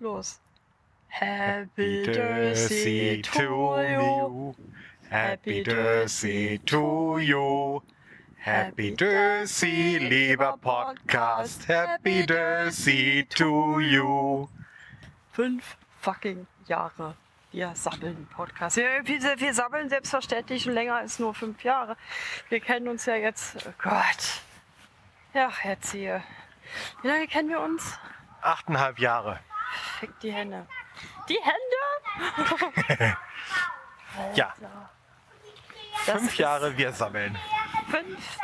Los. Happy Birthday to you. Happy Birthday to you. Happy Birthday, lieber Podcast. Happy Birthday to you. Fünf fucking Jahre. Wir sammeln Podcast. Wir, wir, wir sammeln selbstverständlich schon länger als nur fünf Jahre. Wir kennen uns ja jetzt, oh Gott. Ja, erzähle. Wie lange kennen wir uns? Achteinhalb Jahre. Fick die Hände. Die Hände? Ja, Das fünf Jahre wir sammeln. Fünf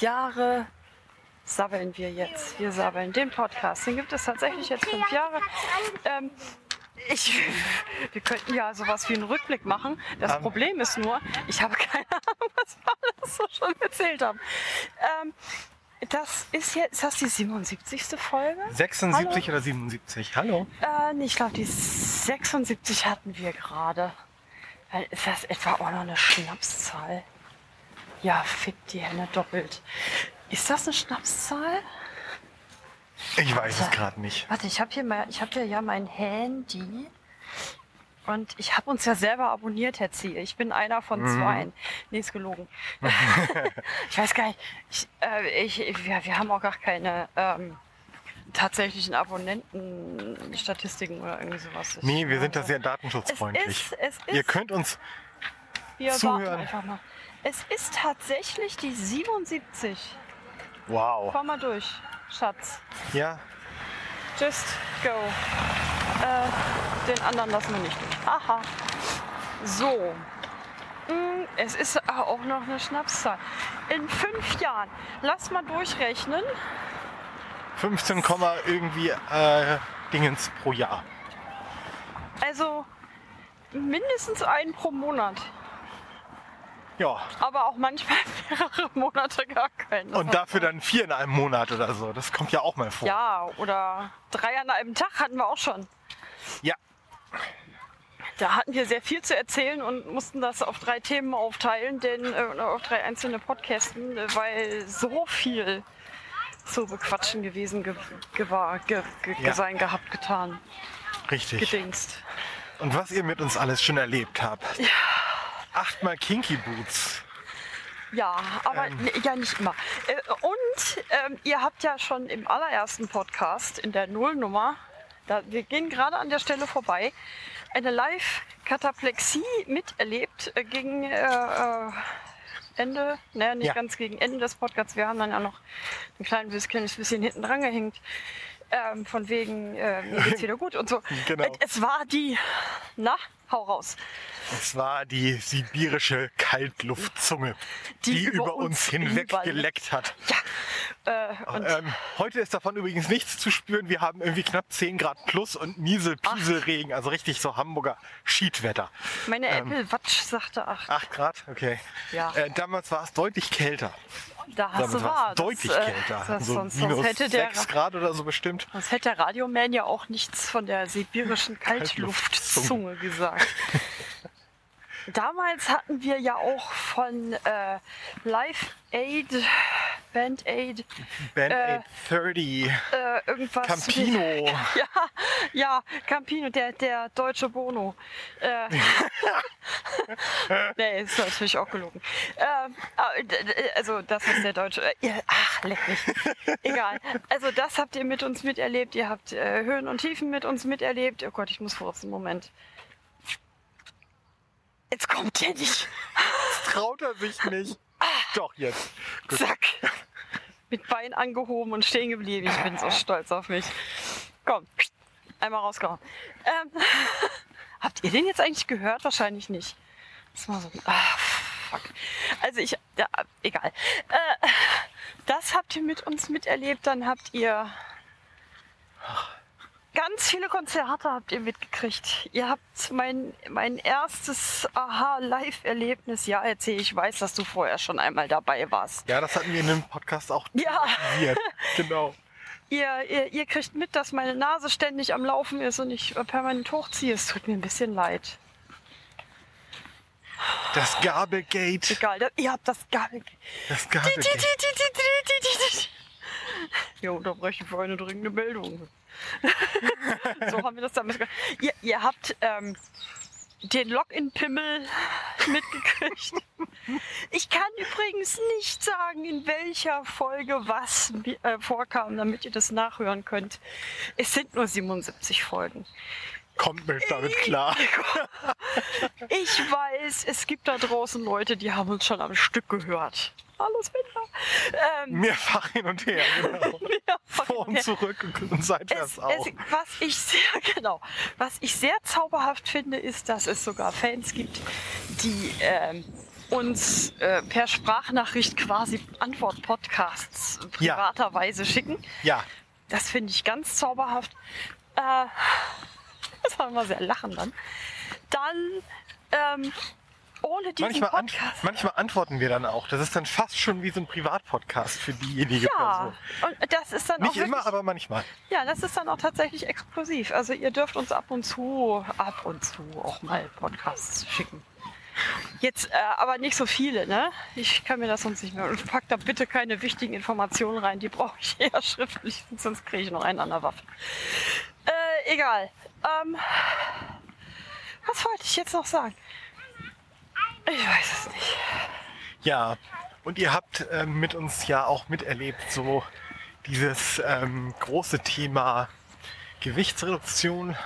Jahre sabbeln wir jetzt. Wir sabbeln den Podcast. Den gibt es tatsächlich jetzt fünf Jahre. Ähm, ich, wir könnten ja sowas wie einen Rückblick machen. Das Ähm. Problem ist nur, ich habe keine Ahnung, was wir alles so schon erzählt haben. Ähm, das ist jetzt, ist das die 77. Folge? 76 oder 77? Hallo? Äh, nee, ich glaube, die 76 hatten wir gerade. Ist das etwa auch noch eine Schnapszahl? Ja, fick die Hände doppelt. Ist das eine Schnapszahl? Ich weiß es gerade nicht. Warte, ich habe hier mal, ich habe hier ja mein Handy. Und ich habe uns ja selber abonniert, Herr Ziel. Ich bin einer von zwei. Nee, ist gelogen. ich weiß gar nicht. Ich, äh, ich, wir, wir haben auch gar keine ähm, tatsächlichen Abonnentenstatistiken oder irgendwie sowas. Ich Nee, wir sind da glaube- sehr es datenschutzfreundlich. ist, es ist, Ihr könnt uns wir zuhören. einfach mal. Es ist tatsächlich die 77. Wow. Komm mal durch, Schatz. Ja, Just go. Äh, den anderen lassen wir nicht durch. Aha. So. Mm, Es ist auch noch eine Schnapszahl. In fünf Jahren, lass mal durchrechnen. 15, Komma irgendwie äh, Dingens pro Jahr. Also mindestens einen pro Monat. Ja. Aber auch manchmal mehrere Monate gar keinen. Und dafür dann vier in einem Monat oder so. Das kommt ja auch mal vor. Ja, oder drei an einem Tag hatten wir auch schon. Ja. Da hatten wir sehr viel zu erzählen und mussten das auf drei Themen aufteilen, denn äh, auf drei einzelne Podcasten, äh, weil so viel zu bequatschen gewesen ge ge ge ge Ja. sein gehabt, getan, Richtig. gedingst. Und was ihr mit uns alles schon erlebt habt. Achtmal Kinky Boots. Ja, aber Ähm. ja nicht immer. Äh, und ähm, ihr habt ja schon im allerersten Podcast in der Nullnummer, da, wir gehen gerade an der Stelle vorbei, eine Live-Kataplexie miterlebt äh, gegen äh, äh, Ende, naja, nicht Ja. ganz gegen Ende des Podcasts. Wir haben dann ja noch ein kleines bisschen hinten dran gehängt. Ähm, von wegen, äh, mir geht's wieder gut und so. Genau. Es, es war die, na, hau raus. Es war die sibirische Kaltluftzunge, die, über uns hinweg überall- geleckt hat. Äh, und Ähm, heute ist davon übrigens nichts zu spüren. Wir haben irgendwie knapp 10 Grad plus und Niesel, Pieselregen, also richtig so Hamburger Schiedwetter. meine Apple Watch sagte ach. 8 Grad, okay. Ja. Äh, damals war es deutlich kälter. Da hast du wahr. es deutlich das, kälter. Das, so sonst, minus hätte der, 6 Grad oder so bestimmt. sonst hätte der Radioman ja auch nichts von der sibirischen Kaltluftzunge gesagt. Damals hatten wir ja auch von äh, Live Aid, Band Aid, Band Äh, 830, äh, irgendwas. Campino. Ja, ja, Campino, der, der deutsche Bono. Äh, nee, ist natürlich auch gelogen. Ähm, d- also das ist der deutsche. Äh, ach, leck mich. Egal. Also das habt ihr mit uns miterlebt. Ihr habt äh, Höhen und Tiefen mit uns miterlebt. Oh Gott, ich muss furzen. Moment. Jetzt kommt der nicht. Traut er sich nicht. Doch, jetzt. Gut. Zack. Mit Bein angehoben und stehen geblieben. Ich bin so stolz auf mich. Komm, einmal rausgehauen. Ähm, habt ihr den jetzt eigentlich gehört? Wahrscheinlich nicht. Das war so. Ah, fuck. Also ich. Ja, egal. Äh, das habt ihr mit uns miterlebt. Dann habt ihr. Ganz viele Konzerte habt ihr mitgekriegt. Ihr habt mein, mein erstes Aha-Live-Erlebnis. Ja, erzähl, ich weiß, dass du vorher schon einmal dabei warst. Ja, das hatten wir in dem Podcast auch Ja. Genau. Ihr, ihr, ihr kriegt mit, dass meine Nase ständig am Laufen ist und ich permanent hochziehe. Es tut mir ein bisschen leid. Das Gabelgate. Egal, ihr habt das Gabel. Das Gabelgate. Wir unterbrechen für eine dringende Meldung. so haben wir das damals gemacht. Ihr, ihr habt ähm, den Login-Pimmel mitgekriegt. Ich kann übrigens nicht sagen, in welcher Folge was äh, vorkam, damit ihr das nachhören könnt. Es sind nur 77 Folgen. Kommt mir damit klar. Ich weiß, es gibt da draußen Leute, die haben uns schon am Stück gehört. Hallo Svenja. Ähm, Mehrfach hin und her, genau. Vor und zurück und seitwärts es, auch. Es, was, ich sehr, genau, was ich sehr zauberhaft finde, ist, dass es sogar Fans gibt, die ähm, uns äh, per Sprachnachricht quasi Antwort-Podcasts privaterweise ja. schicken. Ja. Das finde ich ganz zauberhaft. Äh, das war immer sehr lachen dann. Dann ähm, ohne diesen manchmal Podcast. An, manchmal antworten wir dann auch. Das ist dann fast schon wie so ein Privatpodcast für diejenige ja, Person. Und das ist dann Nicht auch wirklich, immer, aber manchmal. Ja, das ist dann auch tatsächlich exklusiv. Also ihr dürft uns ab und zu, ab und zu auch mal Podcasts schicken. Jetzt äh, aber nicht so viele, ne? Ich kann mir das sonst nicht mehr. Und pack da bitte keine wichtigen Informationen rein, die brauche ich eher schriftlich, sonst kriege ich noch einen an der Waffe. Äh, egal. Ähm, was wollte ich jetzt noch sagen? Ich weiß es nicht. Ja, und ihr habt ähm, mit uns ja auch miterlebt, so dieses ähm, große Thema Gewichtsreduktion.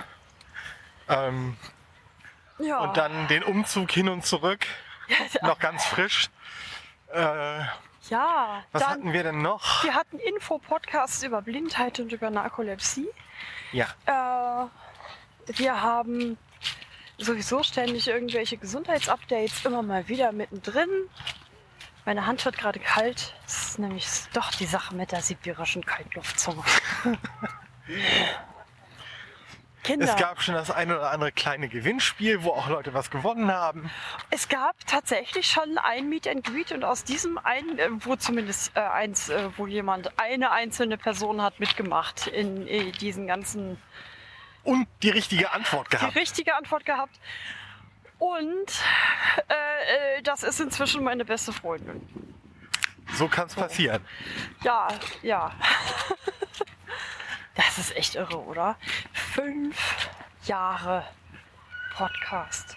Ähm, ja. Und dann den Umzug hin und zurück. noch ganz frisch. Äh, ja. Was hatten wir denn noch? Wir hatten Info-Podcasts über Blindheit und über Narkolepsie. Ja. Äh, wir haben sowieso ständig irgendwelche Gesundheitsupdates immer mal wieder mittendrin. Meine Hand wird gerade kalt. Das ist nämlich doch die Sache mit der sibirischen Kaltluftzunge. Kinder. Es gab schon das eine oder andere kleine Gewinnspiel, wo auch Leute was gewonnen haben. Es gab tatsächlich schon ein Meet and Greet und aus diesem einen, äh, wo zumindest äh, eins, äh, wo jemand eine einzelne Person hat mitgemacht in, in diesen ganzen und die richtige Antwort gehabt. Die richtige Antwort gehabt. Und äh, äh, das ist inzwischen meine beste Freundin. So kann es so. passieren. Ja, ja. das ist echt irre, oder? Fünf Jahre Podcast.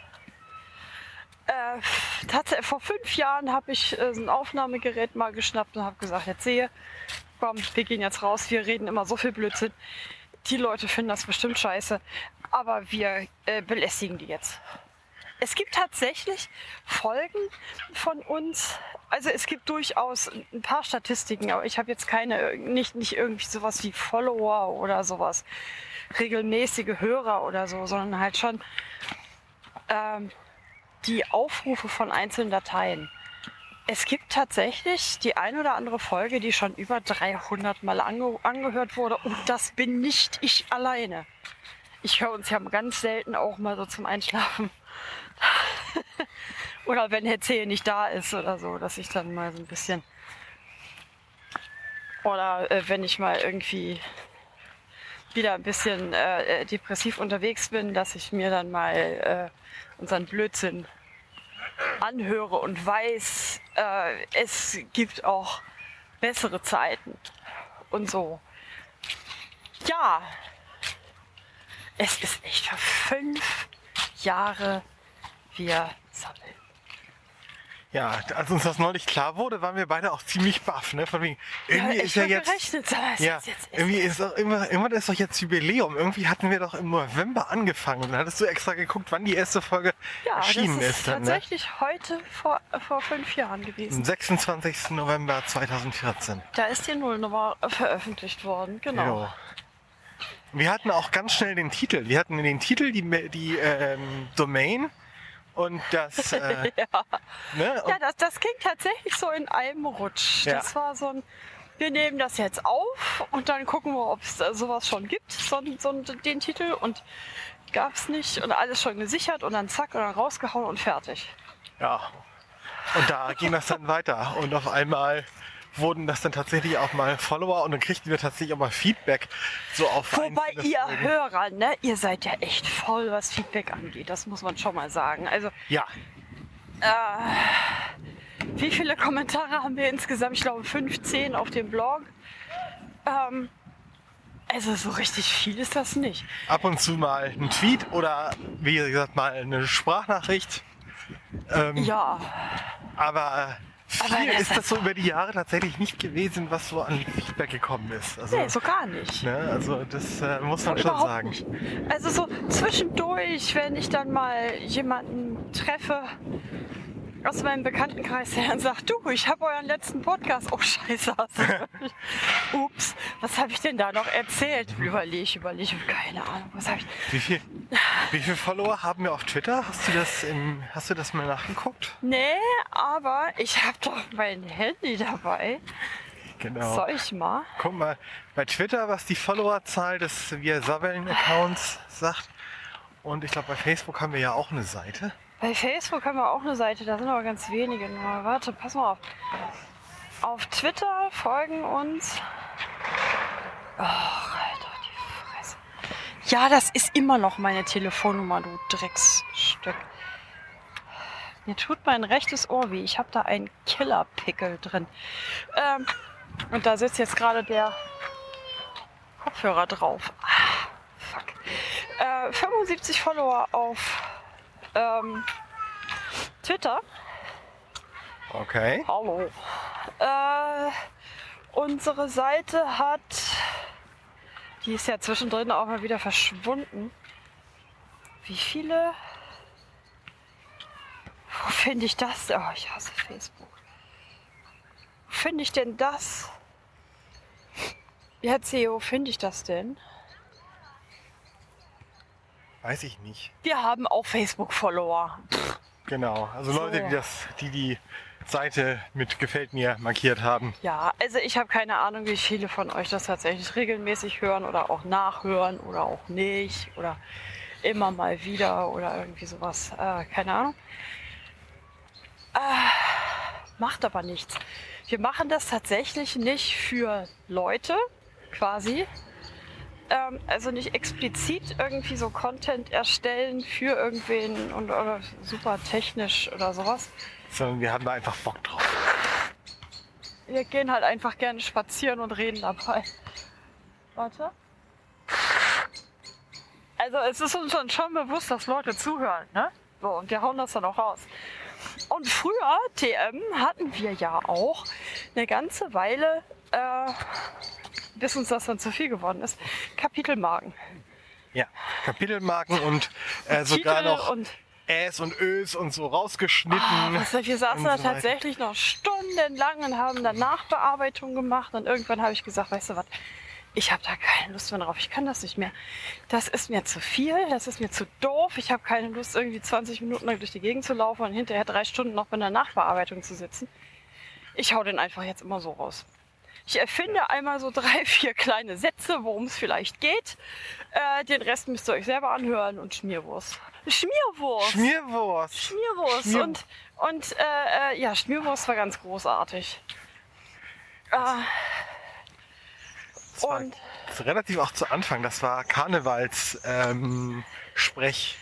Äh, vor fünf Jahren habe ich äh, ein Aufnahmegerät mal geschnappt und habe gesagt, jetzt sehe, komm, wir gehen jetzt raus, wir reden immer so viel Blödsinn die Leute finden das bestimmt scheiße, aber wir äh, belästigen die jetzt. Es gibt tatsächlich Folgen von uns. Also es gibt durchaus ein paar Statistiken, aber ich habe jetzt keine, nicht, nicht irgendwie sowas wie Follower oder sowas, regelmäßige Hörer oder so, sondern halt schon ähm, die Aufrufe von einzelnen Dateien. Es gibt tatsächlich die ein oder andere Folge, die schon über 300 Mal ange angehört wurde. Und das bin nicht ich alleine. Ich höre uns ja ganz selten auch mal so zum Einschlafen. oder wenn Herr Zehe nicht da ist oder so, dass ich dann mal so ein bisschen. Oder äh, wenn ich mal irgendwie wieder ein bisschen äh, depressiv unterwegs bin, dass ich mir dann mal äh, unseren Blödsinn anhöre und weiß, äh, es gibt auch bessere Zeiten und so. Ja, es ist echt für fünf Jahre wir. Ja, als uns das neulich klar wurde, waren wir beide auch ziemlich baff, ne? Von wegen, irgendwie ja, ist ja jetzt. Gerechnet, ja, jetzt, jetzt irgendwie ist doch immer, immer ist doch jetzt Jubiläum. Irgendwie hatten wir doch im November angefangen. Und dann hattest du extra geguckt, wann die erste Folge ja, erschienen das ist. ist dann, ne? tatsächlich ne? heute vor, vor fünf Jahren gewesen. Am 26. November 2014. Da ist die Nullnummer veröffentlicht worden, genau. Jo. Wir hatten auch ganz schnell den Titel. Wir hatten den Titel, die, die ähm, Domain und das. Äh, ja, ne? und ja das, das ging tatsächlich so in einem Rutsch. Ja. Das war so ein. Wir nehmen das jetzt auf und dann gucken wir, ob es sowas schon gibt, so, so den Titel. Und gab es nicht und alles schon gesichert und dann zack und dann rausgehauen und fertig. Ja. Und da ging das dann weiter. Und auf einmal wurden das dann tatsächlich auch mal Follower und dann kriegten wir tatsächlich auch mal Feedback so auf Wobei ihr Folgen. Hörer, ne, ihr seid ja echt voll, was Feedback angeht. Das muss man schon mal sagen. Also ja. Äh, wie viele Kommentare haben wir insgesamt? Ich glaube 15 auf dem Blog. Ähm, also so richtig viel ist das nicht. Ab und zu mal ein Tweet oder wie gesagt mal eine Sprachnachricht. Ähm, Ja, Aber viel ist das so über die Jahre tatsächlich nicht gewesen, was so an Feedback gekommen ist. Also, nee, so gar nicht. ne, also das äh, muss man schon Überhaupt sagen. nicht. Also so zwischendurch, wenn ich dann mal jemanden treffe aus meinem Bekanntenkreis, der dann sagt, du, ich habe euren letzten Podcast. Oh scheiße, Ups, was habe ich denn da noch erzählt? Überleg, überleg, keine Ahnung, was habe ich... Wie viel, wie viel Follower haben wir auf Twitter? Hast du das im, hast du das mal nachgeguckt? Nee, aber ich habe doch mein Handy dabei. Genau. Soll ich mal? Guck mal, bei Twitter, was die Followerzahl des Wir Sabbeln Accounts sagt. Und ich glaube, bei Facebook haben wir ja auch eine Seite. Bei Facebook haben wir auch eine Seite, da sind aber ganz wenige nur. Warte, pass mal auf. Auf Twitter folgen uns. Ach, Alter, die Fresse. Ja, das ist immer noch meine Telefonnummer, du Drecksstück. Mir tut mein rechtes Ohr weh. Ich habe da einen Killerpickel drin. Ähm, und da sitzt jetzt gerade der Kopfhörer drauf. Ah, fuck. Äh, 75 Follower auf ähm, Twitter. Okay. Hallo. Äh, unsere Seite hat. Die ist ja zwischendrin auch mal wieder verschwunden. Wie viele? Wo finde ich das? Oh, ich hasse Facebook. Wo finde ich denn das? Ja, CEO, wo finde ich das denn? Weiß ich nicht. Wir haben auch Facebook-Follower. Genau. Also So. Leute, die das, die die Seite mit gefällt mir markiert haben. Ja, also ich habe keine Ahnung, wie viele von euch das tatsächlich regelmäßig hören oder auch nachhören oder auch nicht oder immer mal wieder oder irgendwie sowas. Äh, keine Ahnung. Äh, macht aber nichts. Wir machen das tatsächlich nicht für Leute quasi. Ähm, also nicht explizit irgendwie so Content erstellen für irgendwen und oder super technisch oder sowas. Sondern wir haben da einfach Bock drauf. Wir gehen halt einfach gerne spazieren und reden dabei. Warte. Also es ist uns schon, schon bewusst, dass Leute zuhören, ne? So, und wir hauen das dann auch raus. Und früher, TM, hatten wir ja auch eine ganze Weile, äh, bis uns das dann zu viel geworden ist, Kapitelmarken. Ja. Kapitelmarken und äh, sogar noch und Äs und Ös und so rausgeschnitten. Ah, was, wir saßen da so tatsächlich noch stundenlang und haben dann Nachbearbeitung gemacht. Und irgendwann habe ich gesagt, weißt du was, ich habe da keine Lust mehr drauf. Ich kann das nicht mehr. Das ist mir zu viel, das ist mir zu doof. Ich habe keine Lust, irgendwie 20 Minuten lang durch die Gegend zu laufen und hinterher drei Stunden noch bei einer Nachbearbeitung zu sitzen. Ich hau den einfach jetzt immer so raus. Ich erfinde einmal so drei, vier kleine Sätze, worum es vielleicht geht. Äh, den Rest müsst ihr euch selber anhören und Schmierwurst. Schmierwurst! Schmierwurst. Schmierwurst. Schmier- Und, und äh, äh, ja, Schmierwurst war ganz großartig. Äh, Das war und relativ auch zu Anfang. Das war Karnevals ähm, Sprech.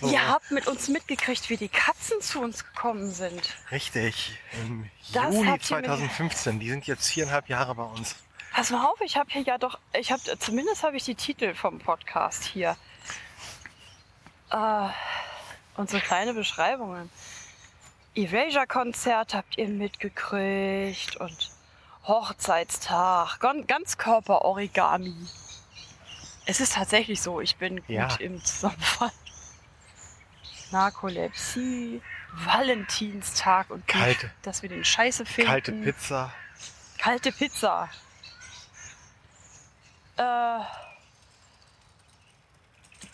So, ihr habt mit uns mitgekriegt, wie die Katzen zu uns gekommen sind. Richtig. Im Das Juni habt ihr mir- 2015. Die sind jetzt viereinhalb Jahre bei uns. Pass mal auf, ich habe hier ja doch, ich habe zumindest habe ich die Titel vom Podcast hier. Äh, und so kleine Beschreibungen. Erasure-Konzert habt ihr mitgekriegt und Hochzeitstag, Gon- Ganzkörper-Origami. Es ist tatsächlich so, ich bin gut Ja. im Zusammenfall. Narkolepsie, Valentinstag und Kalte- dass wir den Scheiße finden. Kalte Pizza. Kalte Pizza. Äh,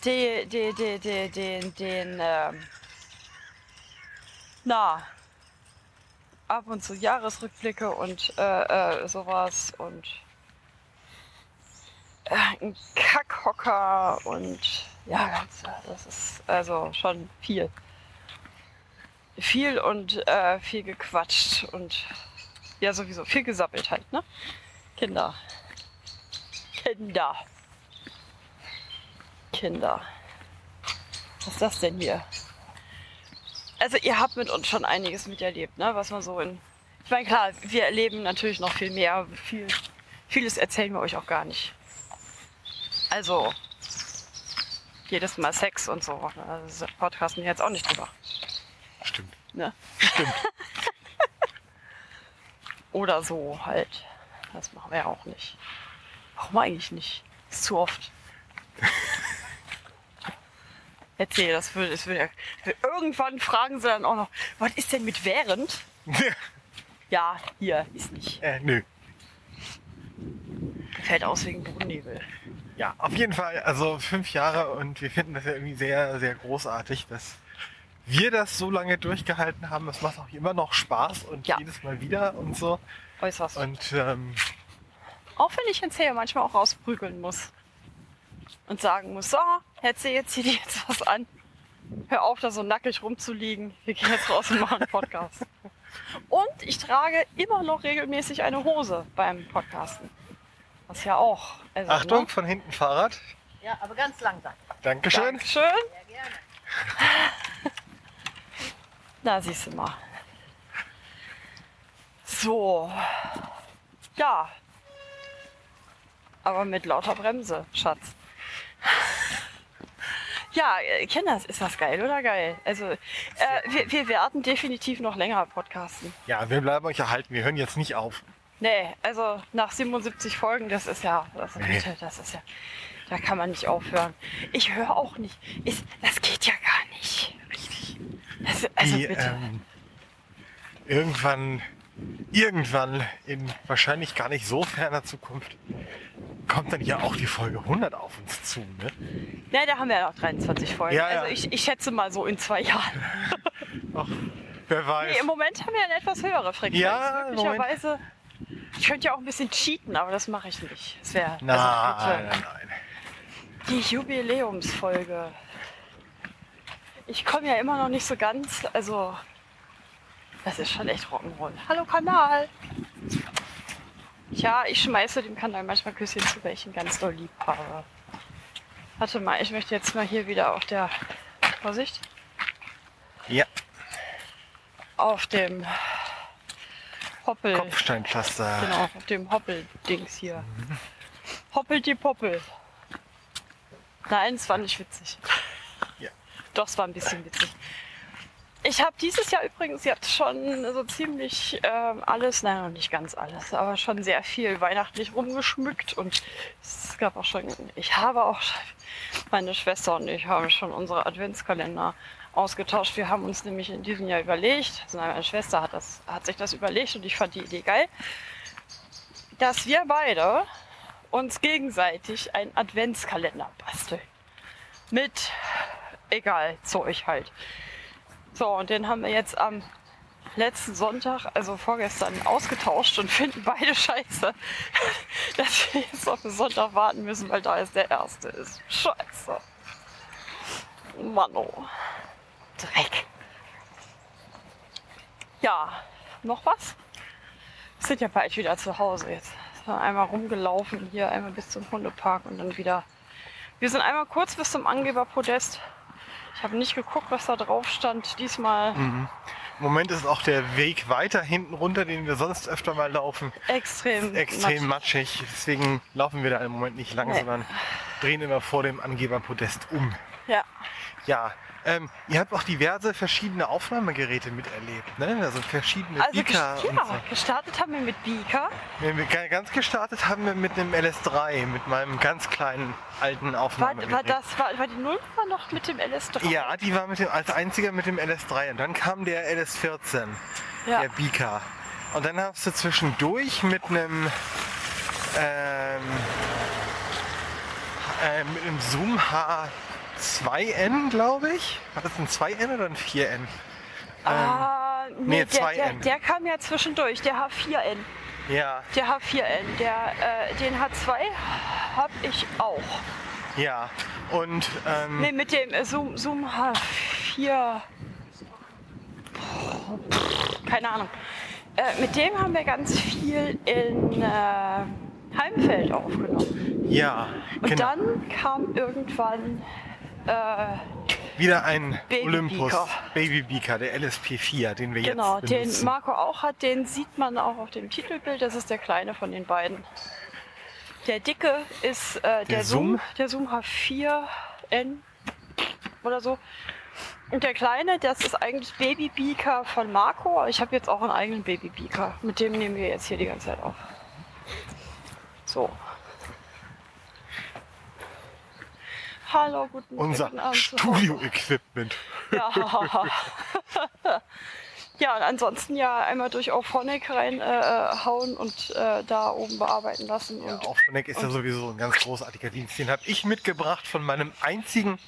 die, die, die, die, den, den, ähm, na, ab und zu Jahresrückblicke und äh, äh, sowas und äh, ein Kackhocker und ja, ganz, das ist also schon viel. Viel und äh, viel gequatscht und ja, sowieso. Viel gesammelt halt, ne? Kinder. Kinder. Kinder. Was ist das denn hier? Also ihr habt mit uns schon einiges miterlebt, ne? Was man so in... Ich meine, klar, wir erleben natürlich noch viel mehr, viel, vieles erzählen wir euch auch gar nicht. Also, jedes Mal Sex und so. Also podcasten wir jetzt auch nicht drüber. Stimmt. Ne? Stimmt. Oder so halt. Das machen wir ja auch nicht. Warum eigentlich nicht? Ist zu oft. Erzähl, das würde, das würde, irgendwann fragen sie dann auch noch, was ist denn mit während? Ja, hier ist nicht. äh, nö. Fällt aus wegen Bodennebel. Ja, auf jeden Fall. Also fünf Jahre und wir finden das ja irgendwie sehr, sehr großartig, dass wir das so lange durchgehalten haben. Es macht auch immer noch Spaß und Ja. jedes Mal wieder und so. Äußerst. Und ähm, Auch wenn ich Herrn manchmal auch rausprügeln muss. Und sagen muss, so, Herr Zeh, jetzt zieh dir jetzt was an. Hör auf, da so nackig rumzuliegen. Wir gehen jetzt raus und machen einen Podcast. Und ich trage immer noch regelmäßig eine Hose beim Podcasten. Was ja auch. Also, Achtung, Ne? von hinten Fahrrad. Ja, aber ganz langsam. Dankeschön. Dankeschön. Sehr gerne. Na, siehst du mal. So. Ja. Aber mit lauter Bremse, Schatz. Ja, äh, Kinder, ist das geil oder geil? Also, äh, wir, wir werden definitiv noch länger podcasten. Ja, wir bleiben euch erhalten. Wir hören jetzt nicht auf. Nee, also nach 77 Folgen, das ist ja, das ist, Nee. das ist ja, da kann man nicht aufhören. Ich höre auch nicht. Ist, das geht ja gar nicht. Richtig. Also, also Die, bitte. ähm, irgendwann, irgendwann in wahrscheinlich gar nicht so ferner Zukunft kommt dann ja auch die Folge 100 auf uns zu. Ne? Ne, da haben wir ja noch 23 Folgen. Ja, ja. Also ich, ich schätze mal so in zwei Jahren. Ach, wer weiß. Nee, Im Moment haben wir eine etwas höhere Frequenz. Ja, Möglicherweise. Ich könnte ja auch ein bisschen cheaten, aber das mache ich nicht. Das wäre nein, also bitte. nein, nein. die Jubiläumsfolge. Ich komme ja immer noch nicht so ganz. Also, das ist schon echt Rock'n'Roll. Hallo Kanal! Ja, ich schmeiße dem Kanal manchmal Küsschen zu, weil ich ihn ganz doll lieb habe. Warte mal, ich möchte jetzt mal hier wieder auf der. Vorsicht! Ja, Auf dem Hoppel. Kopfsteinpflaster. Genau, auf dem Hoppel-Dings hier. Hoppel die Poppel. Nein, es war nicht witzig. Ja. Doch, es war ein bisschen witzig. Ich habe dieses Jahr übrigens jetzt schon so ziemlich ähm, alles, nein, noch nicht ganz alles, aber schon sehr viel weihnachtlich rumgeschmückt und es gab auch schon, ich habe auch, meine Schwester und ich haben schon unsere Adventskalender ausgetauscht. Wir haben uns nämlich in diesem Jahr überlegt, also meine Schwester hat, das, hat sich das überlegt und ich fand die Idee geil, dass wir beide uns gegenseitig einen Adventskalender basteln. Mit, egal, Zeug halt. So, und den haben wir jetzt am letzten Sonntag, also vorgestern, ausgetauscht und finden beide scheiße, dass wir jetzt auf den Sonntag warten müssen, weil da ist der erste ist. Scheiße. Mann, oh. Dreck. Ja, noch was? Wir sind ja bald wieder zu Hause jetzt. Einmal rumgelaufen hier, einmal bis zum Hundepark und dann wieder. Wir sind einmal kurz bis zum Angeberpodest. Ich habe nicht geguckt, was da drauf stand. Diesmal Im Moment ist auch der Weg weiter hinten runter, den wir sonst öfter mal laufen, extrem. extrem matschig. matschig. Deswegen laufen wir da im Moment nicht lang, Nee. sondern drehen immer vor dem Angeberpodest um. Ja, Ja, ähm, ihr habt auch diverse verschiedene Aufnahmegeräte miterlebt, ne? Also verschiedene also Beaker ja, so. gestartet haben wir mit Beaker. Wir ga- ganz gestartet haben wir mit einem LS3, mit meinem ganz kleinen alten War, Aufnahmegerät. war, das, war, war die Nullnummer noch mit dem LS3? Ja, die war mit dem, als einziger mit dem LS3 und dann kam der LS14, Ja. der Beaker. Und dann hast du zwischendurch mit einem ähm, äh, mit einem Zoom H2N, glaube ich. War das ein 2N oder ein 4N? Ah, nee, nee, der, 2N. der, der kam ja zwischendurch, der H4N. Ja, Der H4N, der, äh, den H2 habe ich auch. ja. Und ähm, Nee, mit dem äh, Zoom, Zoom H4. Pff, Keine Ahnung. Äh, mit dem haben wir ganz viel in äh, Heimfeld aufgenommen. ja, Und genau. dann kam irgendwann äh, Wieder ein Baby Olympus. Baby Beaker, der LSP4, den wir genau, jetzt den benutzen. Marco auch hat, den sieht man auch auf dem Titelbild. Das ist der kleine von den beiden. Der dicke ist äh, der, Zoom, Zoom? der Zoom H4N oder so. Und der kleine, das ist eigentlich Baby Beaker von Marco. Ich habe jetzt auch einen eigenen Baby Beaker. Mit dem nehmen wir jetzt hier die ganze Zeit auf. So. Hallo, guten, Unser. Studio-Equipment. Ja. ja, und ansonsten ja einmal durch Auphonic reinhauen äh, hauen und äh, da oben bearbeiten lassen. Ja, und Auphonic ist ja sowieso ein ganz großartiger Dienst. Den habe ich mitgebracht von meinem einzigen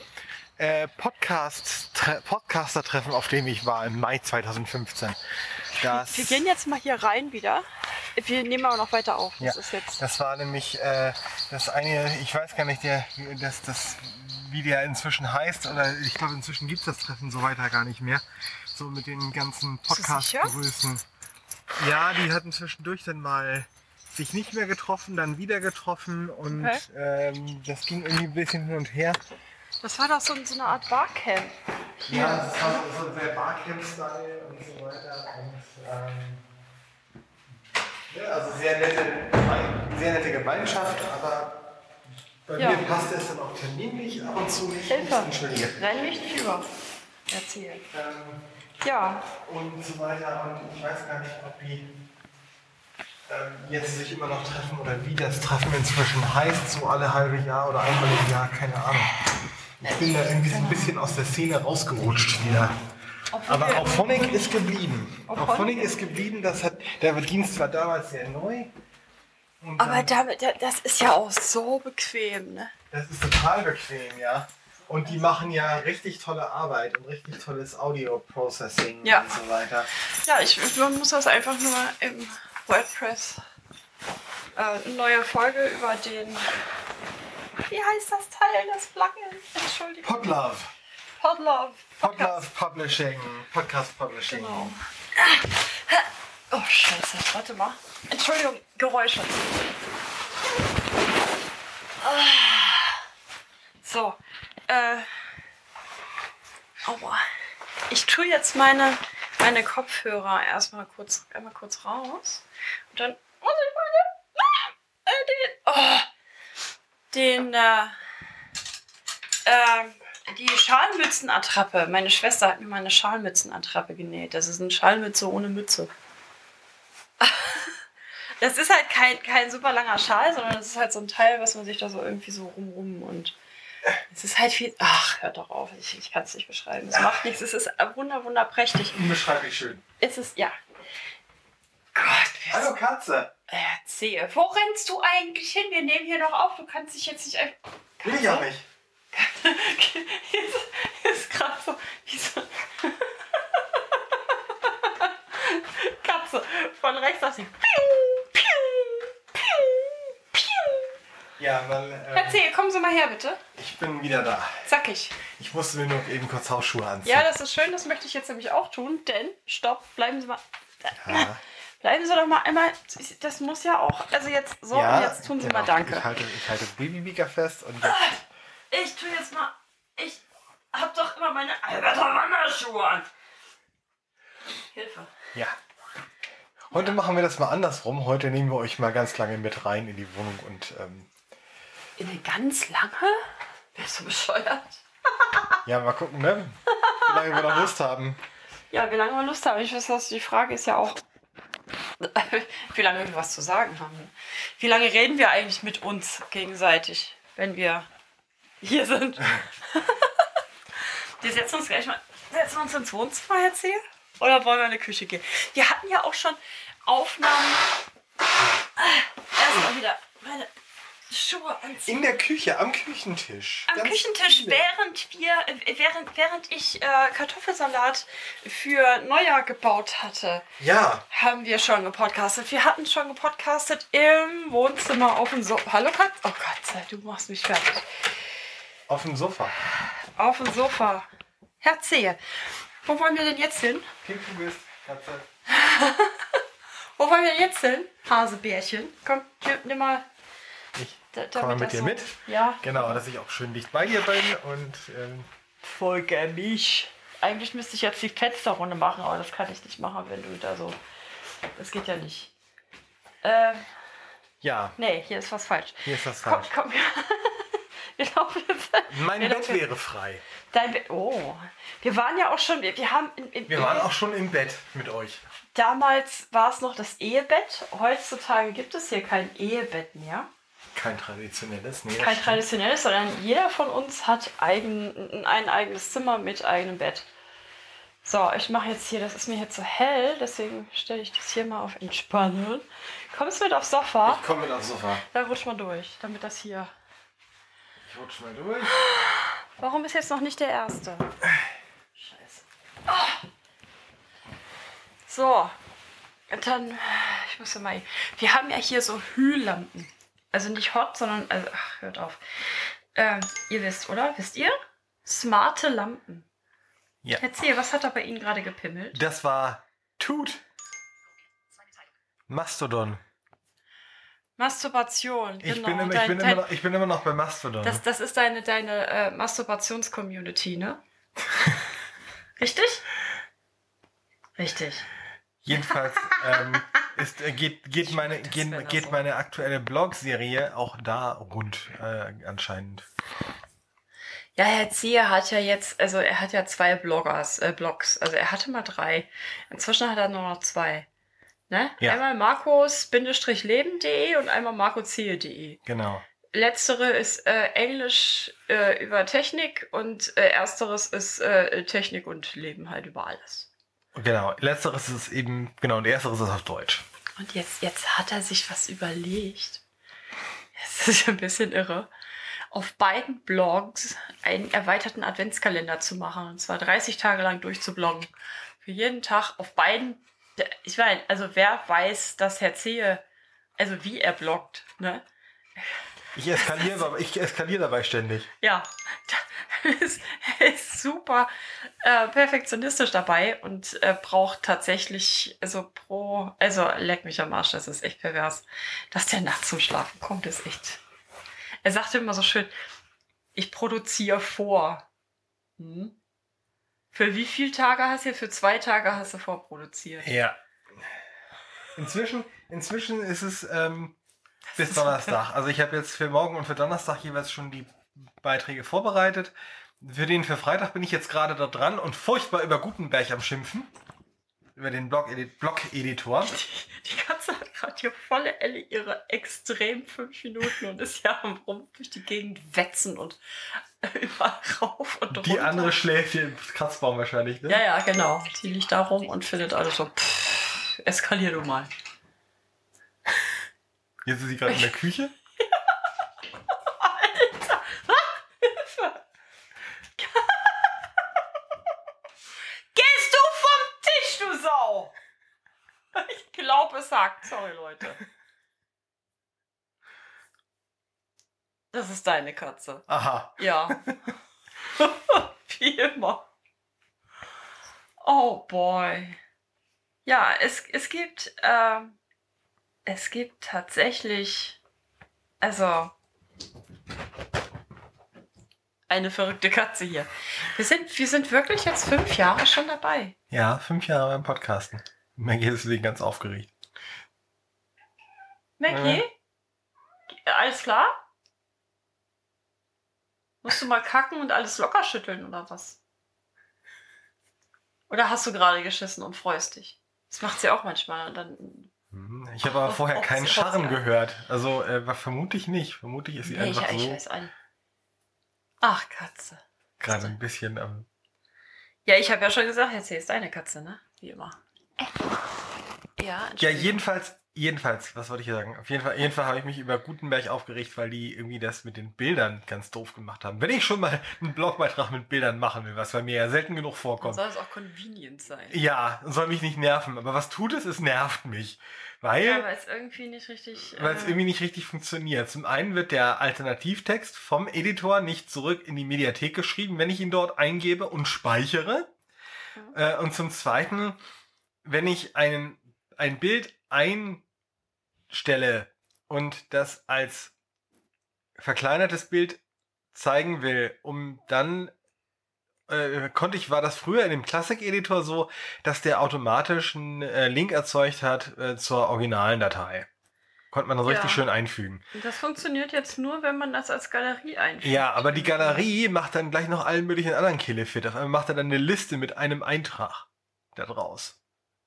äh, Podcast, Tre Podcaster-Treffen, auf dem ich war im Mai 2015. Das, wir gehen jetzt mal hier rein wieder. Wir nehmen aber noch weiter auf. ja, Das ist jetzt. das war nämlich äh, das eine, ich weiß gar nicht, der, das, das, wie der inzwischen heißt, oder ich glaube inzwischen gibt es das Treffen so weiter gar nicht mehr. So mit den ganzen? Podcast-Größen. Ja, die hatten zwischendurch dann mal sich nicht mehr getroffen, dann wieder getroffen und Okay. ähm, das ging irgendwie ein bisschen hin und her. Das war doch so, so eine Art Barcamp. Ja, das war so sehr Barcamp-Style und so weiter. Und, ähm, ja, also sehr nette, sehr nette Gemeinschaft, aber bei Ja. mir passt es dann auch terminlich ab und zu nicht. Hilfe. Entschuldige. Renn mich nicht über. Erzähl. Ähm, Ja, und so weiter. Und ich weiß gar nicht, ob die ähm, jetzt sich immer noch treffen oder wie das Treffen inzwischen heißt, so alle halbe Jahr oder einmal im Jahr, keine Ahnung. Ich bin da irgendwie so ein bisschen aus der Szene rausgerutscht wieder. Aber auch Phonic ist geblieben. Auch Auch Phonic ist geblieben, das hat, der Dienst war damals sehr neu. Aber damit, da- das ist ja auch so bequem, ne? das ist total bequem, ja. Und die machen ja richtig tolle Arbeit und richtig tolles Audio-Processing Ja. und so weiter. Ja, ich, man muss das einfach nur im WordPress. Äh, eine neue Folge über den. Wie heißt das Teil, das Plugin? Entschuldigung. Podlove. Podlove. Podlove Publishing. Podcast Publishing. Genau. Oh, Scheiße. Warte mal. Entschuldigung, Geräusche. So. Äh. Aua. Ich tue jetzt meine, meine Kopfhörer erstmal kurz, einmal kurz raus. Und dann muss ich meine. Ah, äh, den. Oh, den. Äh, ähm, die Schalmützenattrappe. Meine Schwester hat mir mal eine Schalmützenattrappe genäht. Das ist eine Schalmütze ohne Mütze. Das ist halt kein, kein super langer Schal, sondern das ist halt so ein Teil, was man sich da so irgendwie so rumrum und es ist halt viel. Ach, hört doch auf, ich, ich kann es nicht beschreiben. Es macht nichts, es ist wunder, wunderprächtig. Unbeschreiblich schön. Es ist, ja. Gott, Hallo Katze. Erzähl. Wo rennst du eigentlich hin? Wir nehmen hier noch auf. Du kannst dich jetzt nicht einfach. Will ich auch nicht. ist, ist gerade so so. Katze von rechts auf sie. Piu, piu, piu, piu. Ja, weil ähm, Erzähl, kommen Sie mal her, bitte. ich bin wieder da. Zackig. Ich musste mir nur eben kurz Hausschuhe anziehen. Ja, das ist schön, das möchte ich jetzt nämlich auch tun, denn, stopp, bleiben Sie mal. Ja. Bleiben Sie doch mal einmal. Das muss ja auch. Also jetzt so, Ja, und jetzt tun Sie genau. mal Danke. Ich halte, ich halte Babybeaker fest und jetzt. Ich tue jetzt mal. Ich hab doch immer meine Alberter Wanderschuhe an. Hilfe. Ja. Heute machen wir das mal andersrum. Heute nehmen wir euch mal ganz lange mit rein in die Wohnung und ähm, In eine ganz lange? Bist du bescheuert? ja, mal gucken, ne? Wie lange wir noch Lust haben. Ja, wie lange wir Lust haben. Ich weiß, was die Frage ist ja auch, wie lange wir was zu sagen haben. Wie lange reden wir eigentlich mit uns gegenseitig, wenn wir hier sind? wir setzen uns gleich mal, setzen uns ins Wohnzimmer jetzt hier? Oder wollen wir in die Küche gehen? Wir hatten ja auch schon Aufnahmen. Erstmal wieder meine Schuhe anziehen. In der Küche, am Küchentisch. Am Ganz Küchentisch, viele. während wir, äh, während, während ich äh, Kartoffelsalat für Neujahr gebaut hatte, Ja, haben wir schon gepodcastet. Wir hatten schon gepodcastet im Wohnzimmer auf dem Sofa. Hallo Katz? Oh Gott, sei, du machst mich fertig. auf dem Sofa. Auf dem Sofa. Herzehe. Wo wollen wir denn jetzt hin? Pink du bist, Katze. Wo wollen wir denn jetzt hin? Hasebärchen. Komm, nimm mal. Ich da- komme mit dir so- mit. Ja. Genau, dass ich auch schön dicht bei dir bin und ähm, Folge mich. Eigentlich müsste ich jetzt die Fensterrunde machen, aber das kann ich nicht machen, wenn du da so. Das geht ja nicht. Ähm, Ja, Nee, hier ist was falsch. hier ist Komm, falsch. komm. Wir laufen jetzt. Mein wir Bett laufen- wäre frei. Dein Bett. Oh. Wir waren ja auch schon. Wir, wir haben. In, in, Wir waren auch schon im Bett mit euch. Damals war es noch das Ehebett. Heutzutage gibt es hier kein Ehebett mehr. Kein traditionelles, nee. Kein traditionelles, sondern jeder von uns hat eigen, ein eigenes Zimmer mit eigenem Bett. So, ich mache jetzt hier, das ist mir jetzt so hell, deswegen stelle ich das hier mal auf Entspannen. Kommst du mit aufs Sofa? Ich komme mit aufs Sofa. Da rutsch mal durch, damit das hier. Ich rutsch mal durch. Warum ist jetzt noch nicht der erste? Scheiße. Ah. So, und dann, ich muss ja mal. Wir haben ja hier so Hühlampen. Also nicht hot, sondern, also, ach, hört auf. Ähm, ihr wisst, oder? Wisst ihr? Smarte Lampen. Ja. Erzähl, was hat da bei Ihnen gerade gepimmelt? Das war Tut. Mastodon. Masturbation, Ich, genau. bin, immer, ich, Dein- bin dein- immer noch, ich bin immer noch bei Mastodon. Das, das ist deine, deine äh, Masturbations-Community, ne? Richtig? Richtig. Jedenfalls ähm, ist, äh, geht, geht, meine, geht, geht meine aktuelle Blog-Serie auch da rund äh, anscheinend. Ja, Herr Zieher hat ja jetzt, also er hat ja zwei Bloggers, äh, Blogs. Also er hatte mal drei. Inzwischen hat er nur noch zwei. Ne? Ja. Einmal markus-leben.de und einmal markoziehe.de. Genau. Letztere ist äh, Englisch äh, über Technik und äh, ersteres ist äh, Technik und Leben halt über alles. Genau. Letzteres ist eben, genau, und ersteres ist auf Deutsch. Und jetzt, jetzt hat er sich was überlegt. Das ist ein bisschen irre. Auf beiden Blogs einen erweiterten Adventskalender zu machen. Und zwar 30 Tage lang durchzubloggen. Für jeden Tag auf beiden. Ich meine, also wer weiß, dass Herr Zehe, also wie er bloggt, ne? Ich eskaliere, ich eskaliere dabei ständig. Ja, er ist, ist super äh, perfektionistisch dabei und äh, braucht tatsächlich, also pro, also leck mich am Arsch, das ist echt pervers. Dass der nachts zum Schlafen kommt, ist echt. Er sagte immer so schön, ich produziere vor. Hm? Für wie viele Tage hast du? Für zwei Tage hast du vorproduziert. Ja. Inzwischen, inzwischen ist es ähm, bis Donnerstag. Also ich habe jetzt für morgen und für Donnerstag jeweils schon die Beiträge vorbereitet. Für den für Freitag bin ich jetzt gerade da dran und furchtbar über Gutenberg am Schimpfen. Über den Blog-Edit- Blog-Editor. Die Katze hat gerade hier volle Elle ihre extrem fünf Minuten und ist ja am Rum durch die Gegend wetzen und überall rauf und runter. Die andere schläft hier im Kratzbaum wahrscheinlich, ne? Ja, ja, genau. Die liegt da rum und findet alles so. Pff, eskalier du mal. Jetzt ist sie gerade in der Küche. Gehst du vom Tisch, du Sau! Ich glaube, es sagt. Sorry, Leute. Das ist deine Katze. Aha. Ja. Wie immer. Oh boy. Ja, es, es gibt, ähm, es gibt tatsächlich, also, eine verrückte Katze hier. Wir sind, wir sind wirklich jetzt fünf Jahre schon dabei. Ja, fünf Jahre beim Podcasten. Maggie ist deswegen ganz aufgeregt. Maggie? Alles klar? Musst du mal kacken und alles locker schütteln oder was? Oder hast du gerade geschissen und freust dich? Das macht sie auch manchmal. Und dann, Ich habe aber vorher Ob keinen Scharren sie- gehört. Also äh, vermute ich nicht. Vermutlich ist sie nee, ich, einfach ich so weiß an. Ach, Katze. gerade ein bisschen am. Ja, ich habe ja schon gesagt, jetzt hier ist deine Katze, ne? Wie immer. Ja, Ja, jedenfalls, jedenfalls, was wollte ich hier sagen? Auf jeden Fall, jedenfalls habe ich mich über Gutenberg aufgeregt, weil die irgendwie das mit den Bildern ganz doof gemacht haben. Wenn ich schon mal einen Blogbeitrag mit Bildern machen will, was bei mir ja selten genug Dann vorkommt. soll es auch convenient sein. Ja, soll mich nicht nerven. Aber was tut es? Es nervt mich. Weil, Ja, weil es irgendwie nicht richtig. weil es äh, irgendwie nicht richtig funktioniert. Zum einen wird der Alternativtext vom Editor nicht zurück in die Mediathek geschrieben, wenn ich ihn dort eingebe und speichere. Mhm. Äh, und zum zweiten, wenn ich einen, ein Bild einstelle und das als verkleinertes Bild zeigen will, um dann äh, konnte ich, war das früher in dem Classic-Editor so, dass der automatisch einen äh, Link erzeugt hat äh, zur originalen Datei. Konnte man so Ja. richtig schön einfügen. Das funktioniert jetzt nur, wenn man das als Galerie einfügt. Ja, aber die Galerie macht dann gleich noch allen möglichen anderen Killefit. Auf einmal macht er dann eine Liste mit einem Eintrag da draus.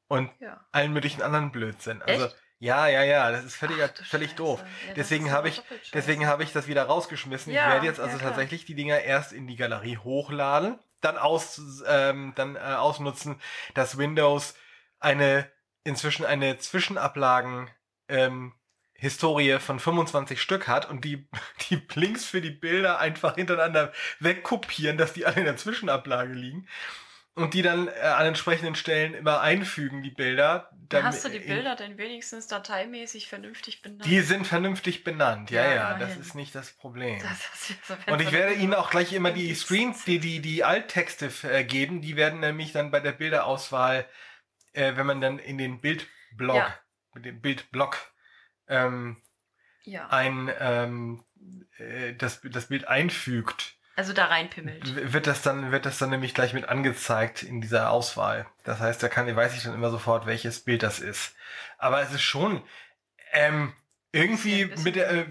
Und Ja. allen möglichen anderen Blödsinn. Also, Echt? Ja, ja, ja, das ist völlig, Ach völlig Scheiße. doof. Ja, Deswegen habe ich-. Deswegen habe ich das wieder rausgeschmissen. Ja, ich werde jetzt ja, also klar. tatsächlich die Dinger erst in die Galerie hochladen, dann aus, ähm, dann äh, ausnutzen, dass Windows eine inzwischen eine Zwischenablagen ähm, Historie von 25 Stück hat und die, die Links für die Bilder einfach hintereinander wegkopieren, dass die alle in der Zwischenablage liegen und die dann äh, an entsprechenden Stellen immer einfügen, die Bilder. Dann hast du die Bilder denn wenigstens dateimäßig vernünftig benannt? Die sind vernünftig benannt, ja, Ja, ja, das ist nicht das Problem. Das so Und ich werde Ihnen auch gleich immer die. Screens, die, die, die Alttexte äh, geben. Die werden nämlich dann bei der Bilderauswahl, äh, wenn man dann in den Bildblog, Ja. mit dem Bildblock, ähm, Ja, ein, ähm, äh, das, das Bild einfügt, also da reinpimmelt. wird das dann, wird das dann nämlich gleich mit angezeigt in dieser Auswahl. Das heißt, da kann, weiß ich dann immer sofort, welches Bild das ist. Aber es ist schon, ähm, irgendwie bisschen- mit der, äh,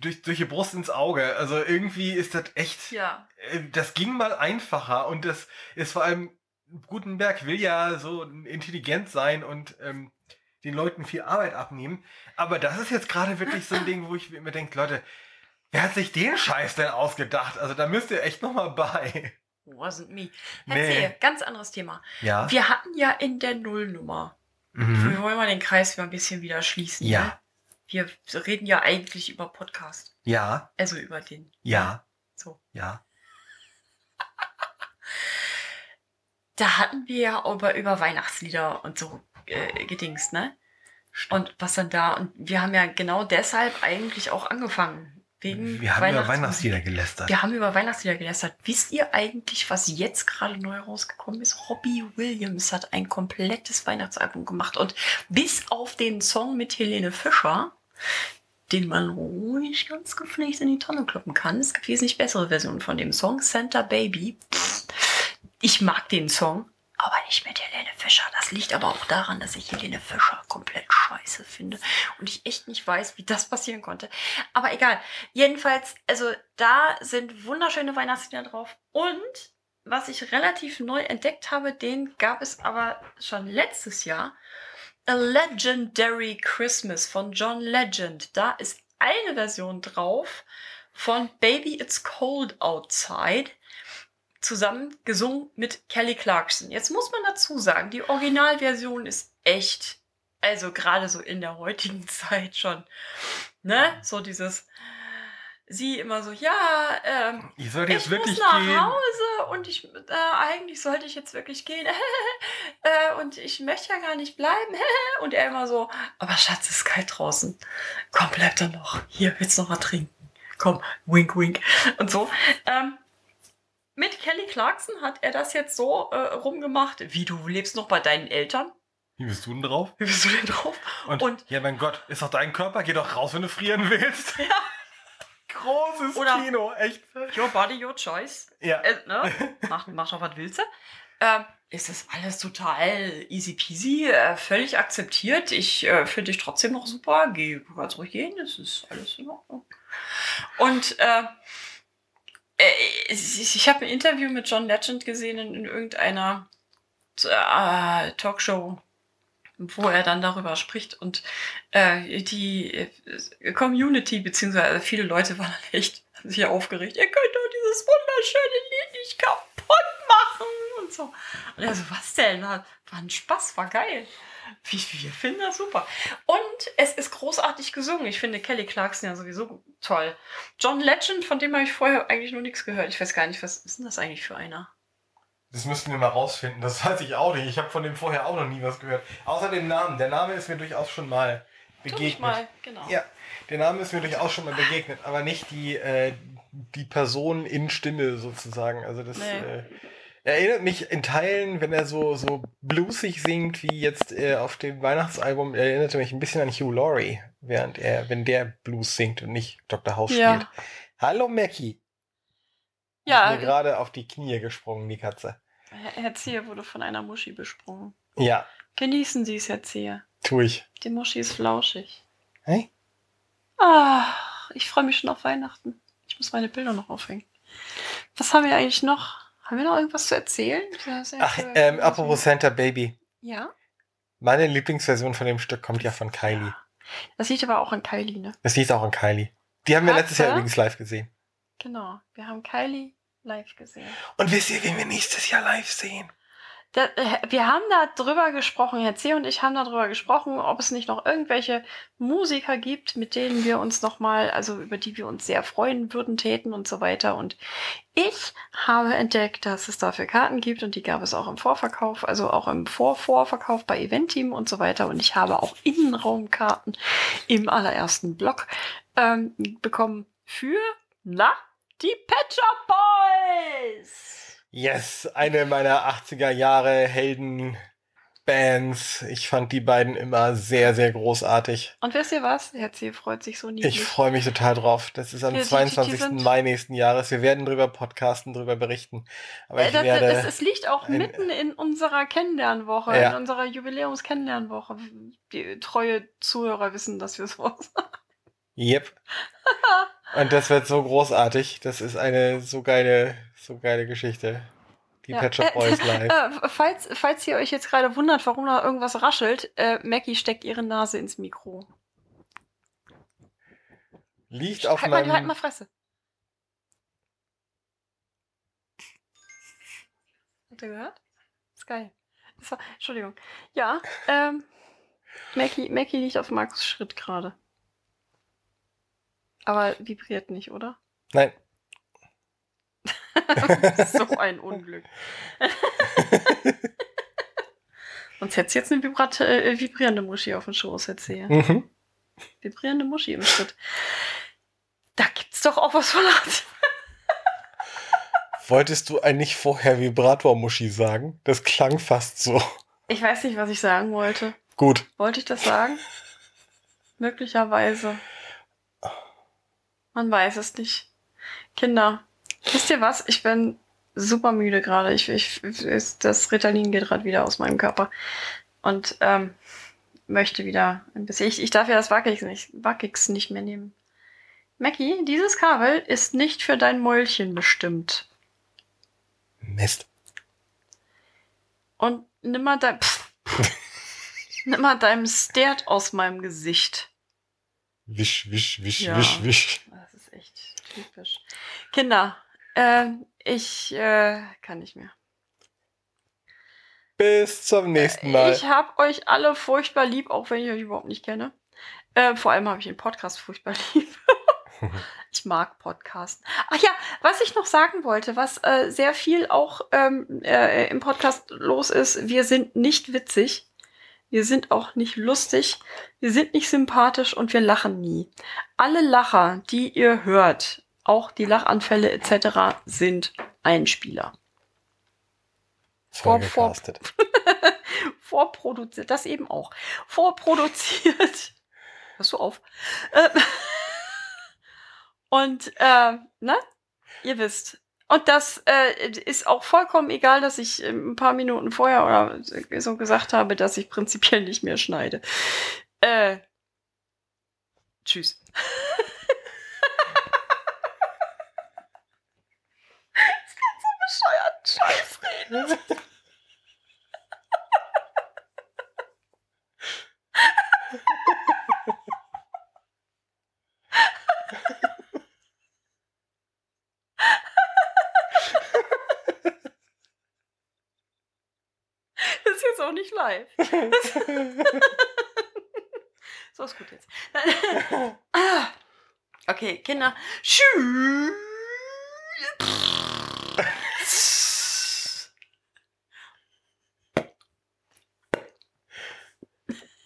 durch, durch die Brust ins Auge. Also irgendwie ist das echt, Ja, äh, das ging mal einfacher und das ist vor allem, Gutenberg will ja so intelligent sein und ähm, den Leuten viel Arbeit abnehmen. Aber das ist jetzt gerade wirklich so ein Ding, wo ich mir denke, Leute, wer hat sich den Scheiß denn ausgedacht? Also da müsst ihr echt nochmal bei. wasn't me. Nee. Erzähl, ganz anderes Thema. Ja. Wir hatten ja in der Nullnummer, Mhm. wir wollen mal den Kreis mal ein bisschen wieder schließen. Ja. Ne? Wir reden ja eigentlich über Podcast. Ja, Also über den. ja, So. ja. Da hatten wir ja über, über Weihnachtslieder und so äh, gedingst, ne? Und was dann da, und wir haben ja genau deshalb eigentlich auch angefangen. Wegen Wir haben über. Weihnachtslieder gelästert. Wir haben über Weihnachtslieder gelästert. Wisst ihr eigentlich, was jetzt gerade neu rausgekommen ist? Robbie Williams hat ein komplettes Weihnachtsalbum gemacht und bis auf den Song mit Helene Fischer, den man ruhig ganz gepflegt in die Tonne kloppen kann. Es gibt wesentlich bessere Versionen von dem Song. Santa Baby. Pff, ich mag den Song, aber nicht mit Helene Fischer. Das liegt aber auch daran, dass ich Helene Fischer komplett scheiße finde und ich echt nicht weiß, wie das passieren konnte. Aber egal. Jedenfalls, also da sind wunderschöne Weihnachtslieder drauf. Und was ich relativ neu entdeckt habe, den gab es aber schon letztes Jahr. A Legendary Christmas von John Legend. Da ist eine Version drauf von Baby It's Cold Outside. Zusammen gesungen mit Kelly Clarkson. Jetzt muss man dazu sagen, die Originalversion ist echt, also gerade so in der heutigen Zeit schon, ne? So dieses, sie immer so, ja, ähm, Ich sollte jetzt ich wirklich muss nach gehen. Hause und ich, äh, eigentlich sollte ich jetzt wirklich gehen. äh, und ich möchte ja gar nicht bleiben. und er immer so, aber Schatz, es ist kalt draußen. Komm, bleib da noch. Hier, willst du noch was trinken? Komm, wink, wink. Und so. Ähm, mit Kelly Clarkson hat er das jetzt so äh, rumgemacht. Wie, du lebst noch bei deinen Eltern? Wie bist du denn drauf? Wie bist du denn drauf? Und, Und- ja, mein Gott, ist doch dein Körper, geh doch raus, wenn du frieren willst. Ja. Großes Oder- Kino, echt. Your body, your choice. Ja. Äh, ne? mach, mach doch, was willst du. Ähm, ist das alles total easy peasy, äh, völlig akzeptiert. Ich äh, finde dich trotzdem noch super. Geh ganz ruhig gehen, das ist alles in Ordnung. Und äh, ich, ich habe ein Interview mit John Legend gesehen in, in irgendeiner äh, Talkshow, wo er dann darüber spricht. Und äh, die äh, Community, beziehungsweise viele Leute waren dann echt sich aufgeregt. Ihr könnt doch dieses wunderschöne Lied nicht kaputt machen und so. Und er so, was denn? War ein Spaß, war geil. Wir, finden das super. Und es ist großartig gesungen. Ich finde Kelly Clarkson ja sowieso toll. John Legend, von dem habe ich vorher eigentlich noch nichts gehört. Ich weiß gar nicht, was ist denn das eigentlich für einer? Das müssten wir mal rausfinden. Das weiß ich auch nicht. Ich habe von dem vorher auch noch nie was gehört. Außer dem Namen. Der Name ist mir durchaus schon mal begegnet. mich mal, genau. Ja, der Name ist mir durchaus schon mal begegnet, aber nicht die, äh, die Person in Stimme sozusagen. Also das Nee. äh, erinnert mich in Teilen, wenn er so, so bluesig singt, wie jetzt äh, auf dem Weihnachtsalbum, erinnerte mich ein bisschen an Hugh Laurie, während er, wenn der Blues singt und nicht Dr. House Ja. spielt. Hallo Mackie. Ja, Ist mir gerade auf die Knie gesprungen, die Katze. Herr Erzieher wurde von einer Muschi besprungen. Ja, Genießen Sie es, Erzieher. tu ich. Die Muschi ist flauschig. Hey? Ah, ich freue mich schon auf Weihnachten. Ich muss meine Bilder noch aufhängen. Was haben wir eigentlich noch? Haben wir noch irgendwas zu erzählen? Ach, ähm, apropos Santa Baby. Ja? Meine Lieblingsversion von dem Stück kommt ja von Kylie. Das liegt aber auch an Kylie, ne? Das liegt auch an Kylie. Die haben wir Hat letztes Jahr übrigens live gesehen. Genau. Wir haben Kylie live gesehen. Und wisst ihr, wen wir nächstes Jahr live sehen? Da, äh, wir haben da drüber gesprochen, Herr C. und ich haben da drüber gesprochen, ob es nicht noch irgendwelche Musiker gibt, mit denen wir uns nochmal, also über die wir uns sehr freuen würden, täten und so weiter. Und ich habe entdeckt, dass es dafür Karten gibt und die gab es auch im Vorverkauf, also auch im Vor-Vorverkauf bei Eventeam und so weiter. Und ich habe auch Innenraumkarten im allerersten Block ähm, bekommen für, na, die Pet Shop Boys! Yes, eine meiner 80er Jahre Heldenbands. Ich fand die beiden immer sehr, sehr großartig. Und wisst ihr was? Herr C. freut sich so niedlich. Ich freue mich total drauf. Das ist am Ja, die- die- die 22. Mai nächsten Jahres. Wir werden drüber podcasten, drüber berichten. Aber ich das, werde. das, es liegt auch ein- mitten in unserer Kennenlernwoche, Ja. in unserer Jubiläums-Kennenlernwoche. Die treue Zuhörer wissen, dass wir sowas Yep. Und das wird so großartig. Das ist eine so geile, so geile Geschichte. Die Ja. Pet Shop Boys live. Äh, falls, falls ihr euch jetzt gerade wundert, warum da irgendwas raschelt, äh, Mackie steckt ihre Nase ins Mikro. Liegt auf Halt mal, meinem. halt mal Fresse. Habt ihr gehört? ist geil. Das war, Entschuldigung. Ja, ähm, Mackie, Mackie liegt auf Markus Schritt gerade. Aber vibriert nicht, oder? Nein. so ein Unglück. Sonst hättest du jetzt eine vibrat äh, vibrierende Muschi auf dem Schoß erzählt. Mhm. Vibrierende Muschi im Schritt. Da gibt's doch auch was von Art. Wolltest du eigentlich vorher Vibrator-Muschi sagen? Das klang fast so. Ich weiß nicht, was ich sagen wollte. Gut. Wollte ich das sagen? Möglicherweise. Man weiß es nicht. Kinder, wisst ihr was? Ich bin super müde gerade. Ich, ich, das Ritalin geht gerade wieder aus meinem Körper. Und ähm, möchte wieder ein bisschen. Ich, ich darf ja das Wackix nicht, Wackix nicht mehr nehmen. Mackie, dieses Kabel ist nicht für dein Mäulchen bestimmt. Mist. Und nimm mal dein. Pff, nimm mal deinem Stert aus meinem Gesicht. Wisch, wisch, wisch, Ja. wisch, wisch. Typisch. Kinder, äh, ich äh, kann nicht mehr. Bis zum nächsten Mal. Ich habe euch alle furchtbar lieb, auch wenn ich euch überhaupt nicht kenne. Äh, vor allem habe ich den Podcast furchtbar lieb. ich mag Podcasten. Ach ja, was ich noch sagen wollte, was äh, sehr viel auch ähm, äh, im Podcast los ist, wir sind nicht witzig. Wir sind auch nicht lustig. Wir sind nicht sympathisch und wir lachen nie. Alle Lacher, die ihr hört, auch die Lachanfälle etc., sind Einspieler. vor- vor- vorproduziert, das eben auch, vorproduziert. Hörst du auf? Ähm, Und, äh, ne? Ihr wisst. Und das äh, ist auch vollkommen egal, dass ich ähm, ein paar Minuten vorher oder so gesagt habe, dass ich prinzipiell nicht mehr schneide. Äh, tschüss. das so bescheuert Scheiß reden. Das ist jetzt auch nicht live. So ist gut jetzt. Okay, Kinder. Tschüss.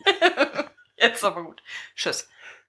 Jetzt aber gut. Tschüss.